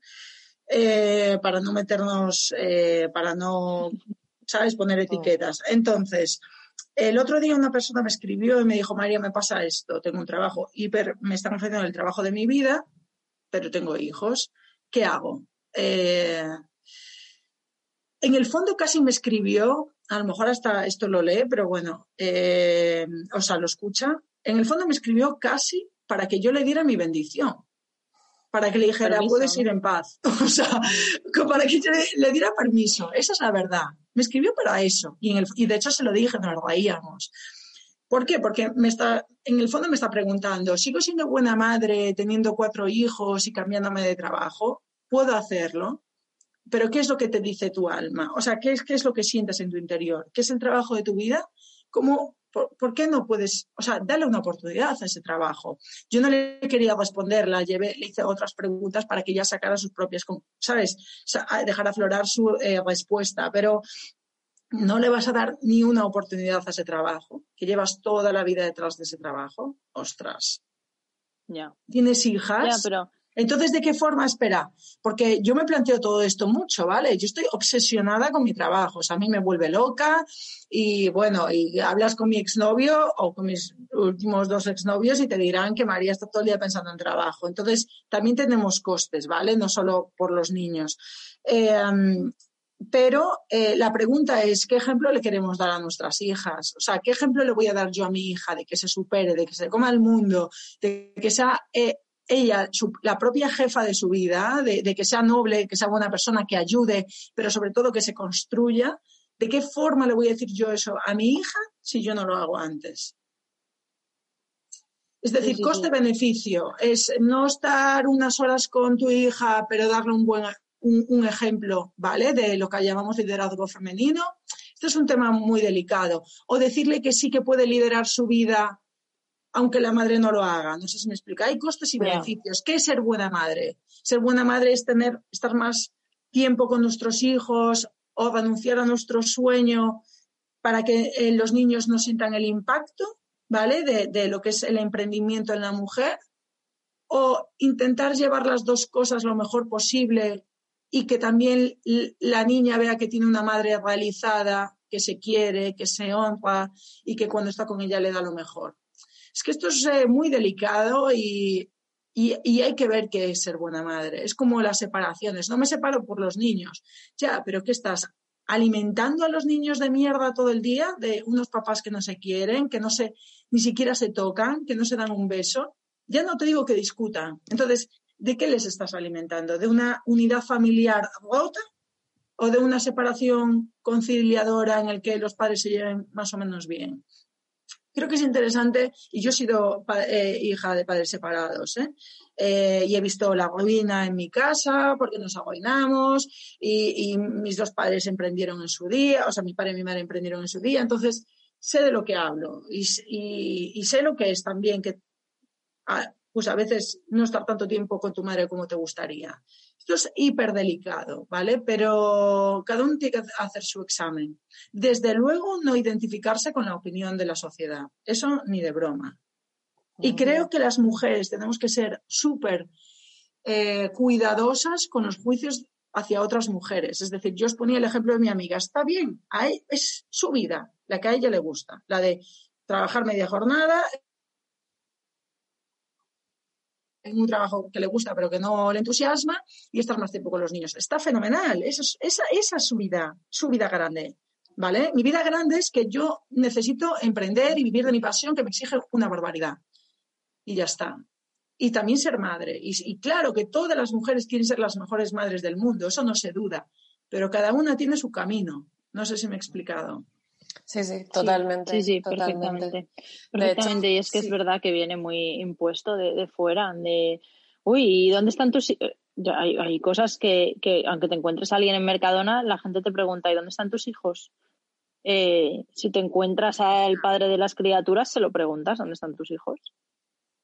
Eh, para no meternos, para no ¿sabes? Poner etiquetas. Entonces, el otro día una persona me escribió y me dijo, María, me pasa esto, tengo un trabajo hiper, me están ofreciendo el trabajo de mi vida, pero tengo hijos, ¿qué hago? Eh, en el fondo casi me escribió, a lo mejor hasta esto lo lee, pero bueno, eh, o sea, lo escucha. En el fondo me escribió casi para que yo le diera mi bendición para que le dijera, puedes ir en paz. O sea, para que le, diera permiso. Esa es la verdad. Me escribió para eso. Y, en el, y de hecho se lo dije, nos reíamos. ¿Por qué? Porque me está, en el fondo me está preguntando, ¿sigo siendo buena madre teniendo cuatro hijos y cambiándome de trabajo? ¿Puedo hacerlo? Pero ¿qué es lo que te dice tu alma? O sea, ¿qué es, qué es lo que sientes en tu interior? ¿Qué es el trabajo de tu vida? ¿Cómo ¿por, qué no puedes, o sea, dale una oportunidad a ese trabajo? Yo no le quería responder, la llevé, le hice otras preguntas para que ella sacara sus propias, ¿sabes? dejar aflorar su eh, respuesta, pero no le vas a dar ni una oportunidad a ese trabajo, que llevas toda la vida detrás de ese trabajo. Ostras. Ya. ¿Tienes hijas? Ya, pero entonces, ¿de qué forma espera? Porque yo me planteo todo esto mucho, ¿vale? Yo estoy obsesionada con mi trabajo, o sea, a mí me vuelve loca y bueno, y hablas con mi exnovio o con mis últimos dos exnovios y te dirán que María está todo el día pensando en trabajo. Entonces, también tenemos costes, ¿vale? No solo por los niños. Em, pero eh, la pregunta es, ¿qué ejemplo le queremos dar a nuestras hijas? O sea, ¿qué ejemplo le voy a dar yo a mi hija de que se supere, de que se coma el mundo, de que sea eh, ella, la propia jefa de su vida, de, que sea noble, que sea buena persona, que ayude, pero sobre todo que se construya, ¿de qué forma le voy a decir yo eso a mi hija si yo no lo hago antes? Es decir, coste-beneficio. Es no estar unas horas con tu hija, pero darle un buen un, ejemplo, ¿vale? De lo que llamamos liderazgo femenino. Esto es un tema muy delicado. O decirle que sí que puede liderar su vida aunque la madre no lo haga. No sé si me explica. Hay costes y beneficios. ¿Qué es ser buena madre? Ser buena madre es tener, estar más tiempo con nuestros hijos o renunciar a nuestro sueño para que eh, los niños no sientan el impacto, ¿vale? De, de, lo que es el emprendimiento en la mujer. O intentar llevar las dos cosas lo mejor posible y que también la niña vea que tiene una madre realizada, que se quiere, que se honra y que cuando está con ella le da lo mejor. Es que esto es muy delicado y, hay que ver qué es ser buena madre. Es como las separaciones. No me separo por los niños. Ya, pero ¿qué estás? alimentando a los niños de mierda todo el día, de unos papás que no se quieren, que no se, ni siquiera se tocan, que no se dan un beso. Ya no te digo que discutan. Entonces, ¿de qué les estás alimentando? ¿De una unidad familiar rota o de una separación conciliadora en el que los padres se lleven más o menos bien? Creo que es interesante, y yo he sido eh, hija de padres separados, ¿eh? ¿eh? y he visto la ruina en mi casa porque nos aguinamos y, mis dos padres emprendieron en su día, o sea, mi padre y mi madre emprendieron en su día, entonces sé de lo que hablo y, sé lo que es también que pues a veces no estar tanto tiempo con tu madre como te gustaría. Esto es hiper delicado, ¿vale? Pero cada uno tiene que hacer su examen. Desde luego, no identificarse con la opinión de la sociedad. Eso ni de broma. Y creo que las mujeres tenemos que ser súper eh, cuidadosas con los juicios hacia otras mujeres. Es decir, yo os ponía el ejemplo de mi amiga. Está bien, es su vida, la que a ella le gusta, la de trabajar media jornada, en un trabajo que le gusta pero que no le entusiasma y estar más tiempo con los niños. Está fenomenal, esa, esa, esa es su vida, su vida grande. ¿Vale? Mi vida grande es que yo necesito emprender y vivir de mi pasión que me exige una barbaridad. Y ya está. Y también ser madre. Y, y claro que todas las mujeres quieren ser las mejores madres del mundo, eso no se duda. Pero cada una tiene su camino. No sé si me he explicado. Sí, sí, totalmente. Sí, sí, perfectamente. Perfectamente, y es que es verdad que viene muy impuesto de, de fuera, de, uy, ¿y dónde están tus hijos? Hay, hay, cosas que, que, aunque te encuentres a alguien en Mercadona, la gente te pregunta, ¿y dónde están tus hijos? Eh, si te encuentras al padre de las criaturas, se lo preguntas, ¿dónde están tus hijos?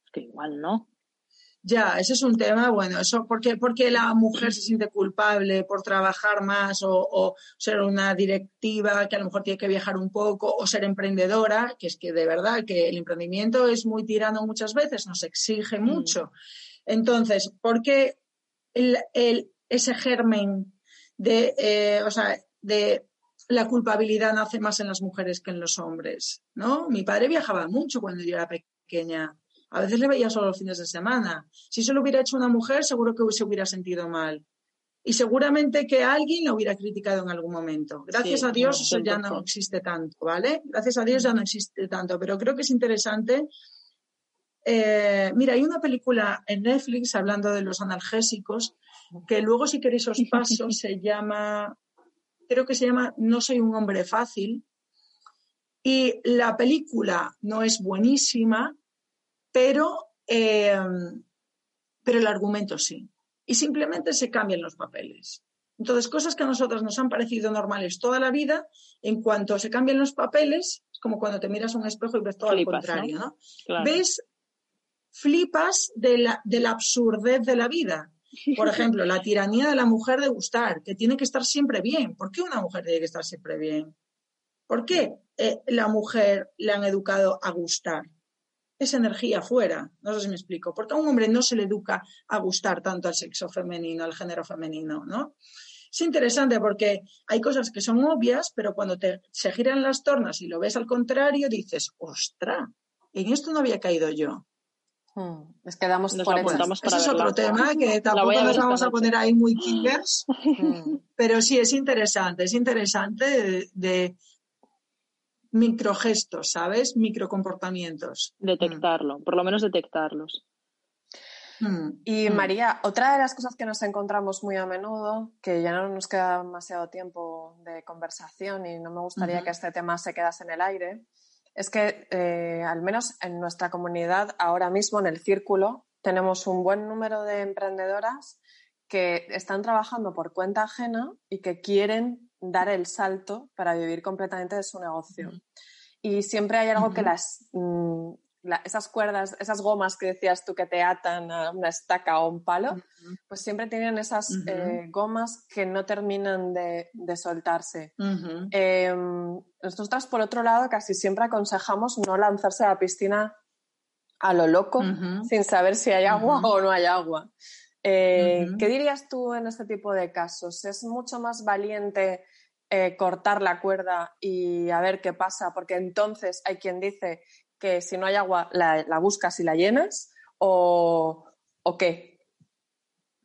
Es que igual no. Ya, ese es un tema, bueno, eso porque, porque la mujer se siente culpable por trabajar más o, ser una directiva que a lo mejor tiene que viajar un poco o ser emprendedora, que es que de verdad que el emprendimiento es muy tirano muchas veces, nos exige mm. mucho. Entonces, ¿por qué el, ese germen de, eh, o sea, de la culpabilidad nace más en las mujeres que en los hombres? ¿no? Mi padre viajaba mucho cuando yo era pequeña a veces le veía solo los fines de semana. Si eso lo hubiera hecho una mujer, seguro que se hubiera sentido mal. Y seguramente que alguien lo hubiera criticado en algún momento. Gracias a Dios eso ya no existe tanto, ¿vale? Gracias a Dios ya no existe tanto, pero creo que es interesante. Eh, mira, hay una película en Netflix hablando de los analgésicos que luego si queréis os paso, se llama, creo que se llama No soy un hombre fácil. Y la película no es buenísima, pero, eh, pero el argumento sí. Y simplemente se cambian los papeles. Entonces, cosas que a nosotros nos han parecido normales toda la vida, en cuanto se cambian los papeles, como cuando te miras un espejo y ves todo lo contrario, ¿no? Ves, flipas de la, de la absurdez de la vida. Por ejemplo, la tiranía de la mujer de gustar, que tiene que estar siempre bien. ¿Por qué una mujer tiene que estar siempre bien? ¿Por qué eh, la mujer le han educado a gustar? Es energía fuera, no sé si me explico. Porque a un hombre no se le educa a gustar tanto al sexo femenino, al género femenino, ¿no? Es interesante porque hay cosas que son obvias, pero cuando te, se giran las tornas y lo ves al contrario, dices, ostra, en esto no había caído yo. Hmm, es que damos por Ese es otro tema que tampoco nos vamos a poner ahí muy killers, hmm. pero sí es interesante, es interesante de, microgestos, ¿sabes? Microcomportamientos. Detectarlo, por lo menos detectarlos. Mm, y mm. María, otra de las cosas que nos encontramos muy a menudo, que ya no nos queda demasiado tiempo de conversación y no me gustaría que este tema se quedase en el aire, es que eh, al menos en nuestra comunidad, ahora mismo en el círculo, tenemos un buen número de emprendedoras que están trabajando por cuenta ajena y que quieren dar el salto para vivir completamente de su negocio. Y siempre hay algo que las mm, esas cuerdas, esas gomas que decías tú que te atan a una estaca o un palo, pues siempre tienen esas eh, gomas que no terminan de, soltarse. Em, nosotras, por otro lado, casi siempre aconsejamos no lanzarse a la piscina a lo loco, sin saber si hay agua o no hay agua. Eh, ¿Qué dirías tú en este tipo de casos? ¿Es mucho más valiente eh, cortar la cuerda y a ver qué pasa? Porque entonces hay quien dice que si no hay agua la, buscas y la llenas? ¿O, qué?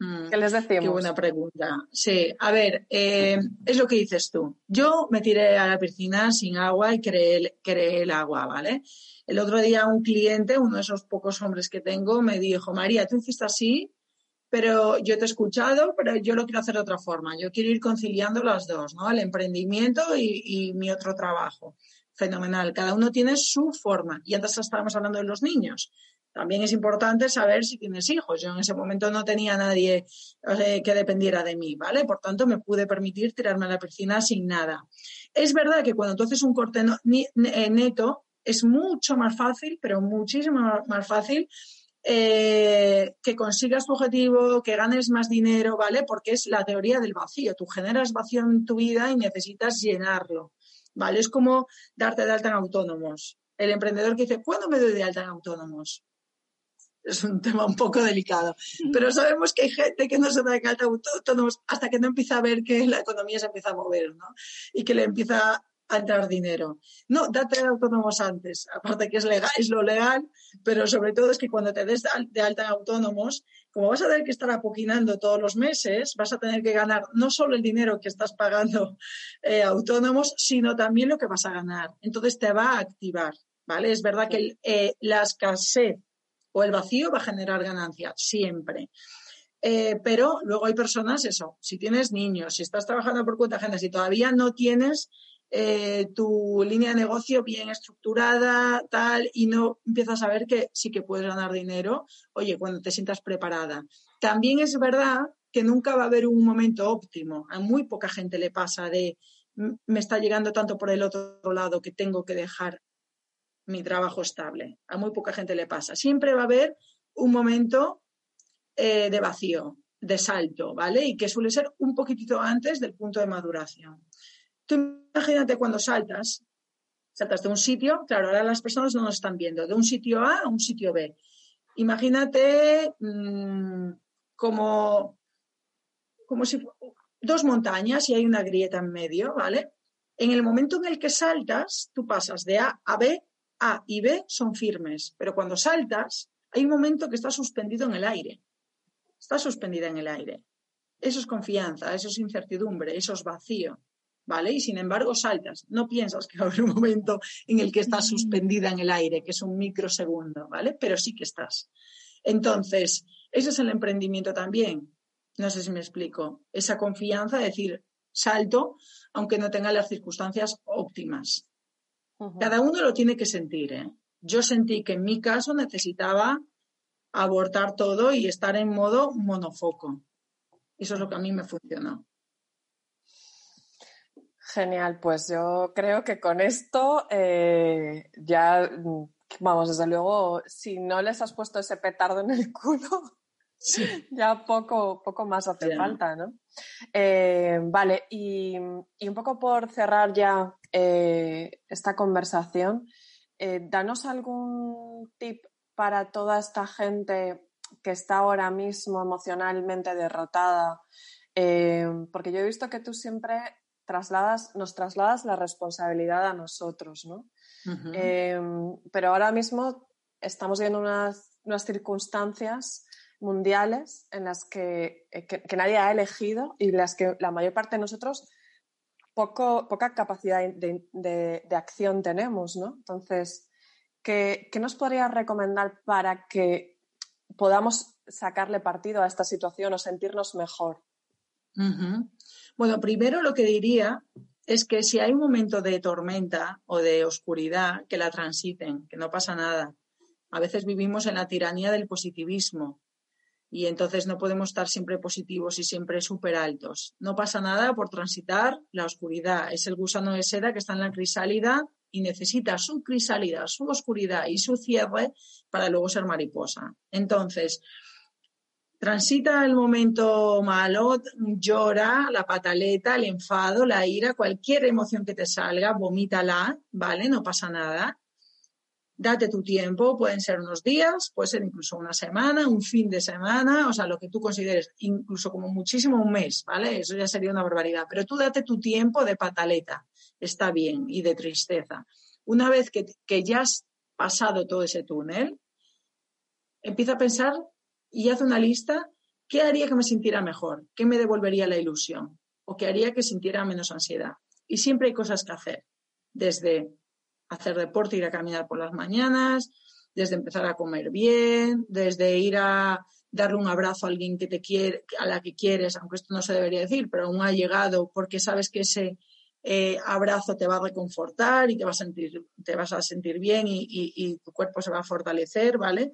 Mm, ¿Qué les decimos? Qué buena pregunta. Sí, a ver, eh, es lo que dices tú. Yo me tiré a la piscina sin agua y creé, creé el agua, ¿vale? El otro día un cliente, uno de esos pocos hombres que tengo, me dijo, María, tú hiciste así, pero yo te he escuchado, pero yo lo quiero hacer de otra forma. Yo quiero ir conciliando las dos, ¿no? El emprendimiento y mi otro trabajo fenomenal. Cada uno tiene su forma. Y antes estábamos hablando de los niños. También es importante saber si tienes hijos. Yo en ese momento no tenía nadie que dependiera de mí, ¿vale? Por tanto, me pude permitir tirarme a la piscina sin nada. Es verdad que cuando tú haces un corte neto, es mucho más fácil, pero muchísimo más fácil eh, que consigas tu objetivo, que ganes más dinero, ¿vale? Porque es la teoría del vacío. Tú generas vacío en tu vida y necesitas llenarlo. ¿vale? Es como darte de alta en autónomos. El emprendedor que dice, ¿cuándo me doy de alta en autónomos? Es un tema un poco delicado. Pero sabemos que hay gente que no se da de alta en autónomos hasta que no empieza a ver que la economía se empieza a mover, ¿no? Y que le empieza a entrar dinero. No, date de autónomos antes. Aparte que es legal, es lo legal, pero sobre todo es que cuando te des de alta autónomos, como vas a tener que estar apoquinando todos los meses, vas a tener que ganar no solo el dinero que estás pagando eh, autónomos, sino también lo que vas a ganar. Entonces te va a activar, ¿vale? Es verdad que eh, la escasez o el vacío va a generar ganancia, siempre. Eh, pero luego hay personas, eso, si tienes niños, si estás trabajando por cuenta ajena, si todavía no tienes tu línea de negocio bien estructurada, tal, y no empiezas a ver que sí que puedes ganar dinero, oye, cuando te sientas preparada. También es verdad que nunca va a haber un momento óptimo. A muy poca gente le pasa de me está llegando tanto por el otro lado que tengo que dejar mi trabajo estable. A muy poca gente le pasa. Siempre va a haber un momento eh, de vacío, de salto, ¿vale? Y que suele ser un poquitito antes del punto de maduración. Tú imagínate cuando saltas, saltas de un sitio, claro, ahora las personas no nos están viendo, de un sitio A a un sitio B. Imagínate mm, como, como si dos montañas y hay una grieta en medio, ¿vale? En el momento en el que saltas, tú pasas de A a B, A y B son firmes, pero cuando saltas, hay un momento que está suspendido en el aire. Está suspendida en el aire. Eso es confianza, eso es incertidumbre, eso es vacío. ¿Vale? Y sin embargo saltas. No piensas que va a haber un momento en el que estás suspendida en el aire, que es un microsegundo, ¿vale? Pero sí que estás. Entonces, ese es el emprendimiento también. No sé si me explico. Esa confianza, decir, salto, aunque no tenga las circunstancias óptimas. Cada uno lo tiene que sentir. ¿eh? Yo sentí que en mi caso necesitaba abortar todo y estar en modo monofoco. Eso es lo que a mí me funcionó. Genial, pues yo creo que con esto eh, ya, vamos, desde luego, si no les has puesto ese petardo en el culo, ya poco, poco más hace falta, ¿no? Eh, vale, y, un poco por cerrar ya eh, esta conversación, danos algún tip para toda esta gente que está ahora mismo emocionalmente derrotada, porque yo he visto que tú siempre trasladas, nos trasladas la responsabilidad a nosotros, ¿no? Em, pero ahora mismo estamos viendo unas, unas circunstancias mundiales en las que, eh, que, nadie ha elegido y las que la mayor parte de nosotros poco, poca capacidad de, de, acción tenemos, ¿no? Entonces, ¿qué, ¿qué, nos podrías recomendar para que podamos sacarle partido a esta situación o sentirnos mejor? Bueno, primero lo que diría es que si hay un momento de tormenta o de oscuridad, que la transiten, que no pasa nada. A veces vivimos en la tiranía del positivismo y entonces no podemos estar siempre positivos y siempre súper altos. No pasa nada por transitar la oscuridad. Es el gusano de seda que está en la crisálida y necesita su crisálida, su oscuridad y su cierre para luego ser mariposa. Entonces, Transita el momento malo, llora, la pataleta, el enfado, la ira, cualquier emoción que te salga, vomítala, ¿vale? No pasa nada. Date tu tiempo, pueden ser unos días, puede ser incluso una semana, un fin de semana, o sea, lo que tú consideres, incluso como muchísimo un mes, ¿vale? Eso ya sería una barbaridad. Pero tú date tu tiempo de pataleta, está bien, y de tristeza. Una vez que, que ya has pasado todo ese túnel, empieza a pensar y haz una lista, ¿qué haría que me sintiera mejor? ¿Qué me devolvería la ilusión? ¿O qué haría que sintiera menos ansiedad? Y siempre hay cosas que hacer, desde hacer deporte, ir a caminar por las mañanas, desde empezar a comer bien, desde ir a darle un abrazo a alguien que te quiere, a la que quieres, aunque esto no se debería decir, pero aún ha llegado porque sabes que ese eh, abrazo te va a reconfortar y te, vas a sentir bien y, tu cuerpo se va a fortalecer, ¿vale?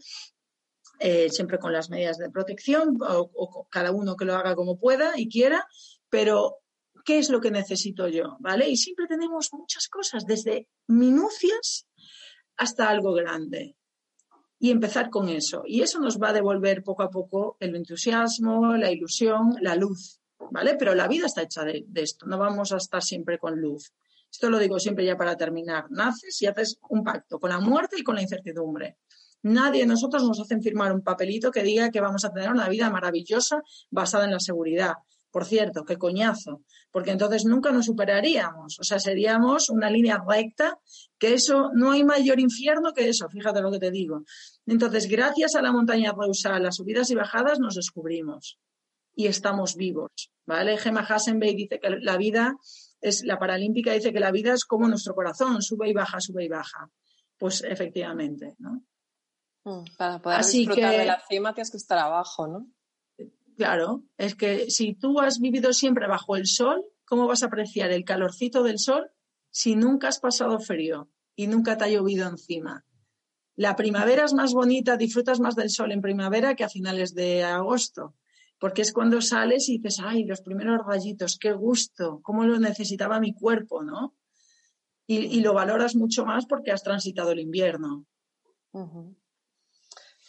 Eh, siempre con las medidas de protección, o, cada uno que lo haga como pueda y quiera, pero ¿qué es lo que necesito yo? ¿Vale? Y siempre tenemos muchas cosas, desde minucias hasta algo grande. Y empezar con eso. Y eso nos va a devolver poco a poco el entusiasmo, la ilusión, la luz. ¿Vale? Pero la vida está hecha de, de esto. No vamos a estar siempre con luz. Esto lo digo siempre ya para terminar. Naces y haces un pacto con la muerte y con la incertidumbre. Nadie de nosotros nos hacen firmar un papelito que diga que vamos a tener una vida maravillosa basada en la seguridad. Por cierto, qué coñazo, porque entonces nunca nos superaríamos. O sea, seríamos una línea recta, que eso, no hay mayor infierno que eso, fíjate lo que te digo. Entonces, gracias a la montaña rusa, las subidas y bajadas, nos descubrimos y estamos vivos, ¿vale? Gemma Hassenbeck dice que la vida es, la paralímpica dice que la vida es como nuestro corazón, sube y baja, sube y baja. Pues efectivamente, ¿no? Mm, para poder disfrutar de la cima tienes que estar abajo, ¿no? Claro, es que si tú has vivido siempre bajo el sol, ¿cómo vas a apreciar el calorcito del sol si nunca has pasado frío y nunca te ha llovido encima? La primavera es más bonita, disfrutas más del sol en primavera que a finales de agosto, porque es cuando sales y dices, ay, los primeros rayitos, qué gusto, cómo lo necesitaba mi cuerpo, ¿no? Y, lo valoras mucho más porque has transitado el invierno.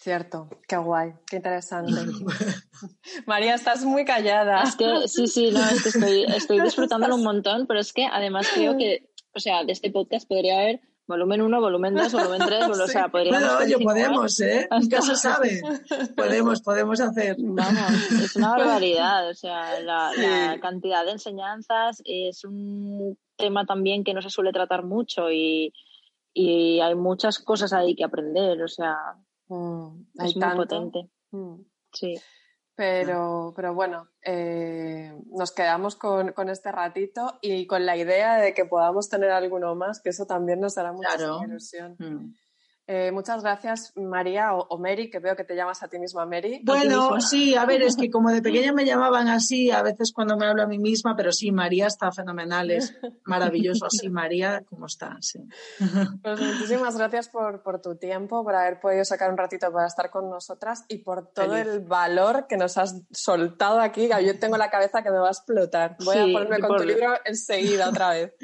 Cierto, qué guay, qué interesante. María, estás muy callada. Es que sí, sí, no, es que estoy, estoy disfrutándolo un montón, pero es que además creo que, o sea, de este podcast podría haber volumen 1, volumen 2, volumen 3, o sea, podríamos... Bueno, oye, podemos, ¿eh? Nunca se sabe. Podemos, podemos hacer. Vamos, es una barbaridad, o sea, la, la cantidad de enseñanzas es un tema también que no se suele tratar mucho y, y hay muchas cosas ahí que aprender, o sea, Mm, es muy potente. Mm. Sí. Pero, pero bueno, eh, nos quedamos con, con, este ratito y con la idea de que podamos tener alguno más, que eso también nos dará mucha ilusión. Mm. Eh, muchas gracias, María o, Mary, que veo que te llamas a ti misma Mary. Bueno, sí, a ver, es que como de pequeña me llamaban así, a veces cuando me hablo a mí misma, pero sí, María está fenomenal, es maravilloso así, María, ¿cómo está? Pues muchísimas gracias por, tu tiempo, por haber podido sacar un ratito para estar con nosotras y por todo el valor que nos has soltado aquí, yo tengo la cabeza que me va a explotar. Voy a ponerme con tu libro enseguida otra vez.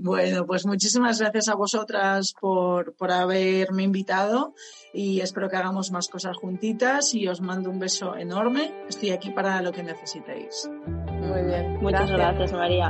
Bueno, pues muchísimas gracias a vosotras por, por haberme invitado y espero que hagamos más cosas juntitas y os mando un beso enorme. Estoy aquí para lo que necesitéis. Muy bien. Muchas gracias, María.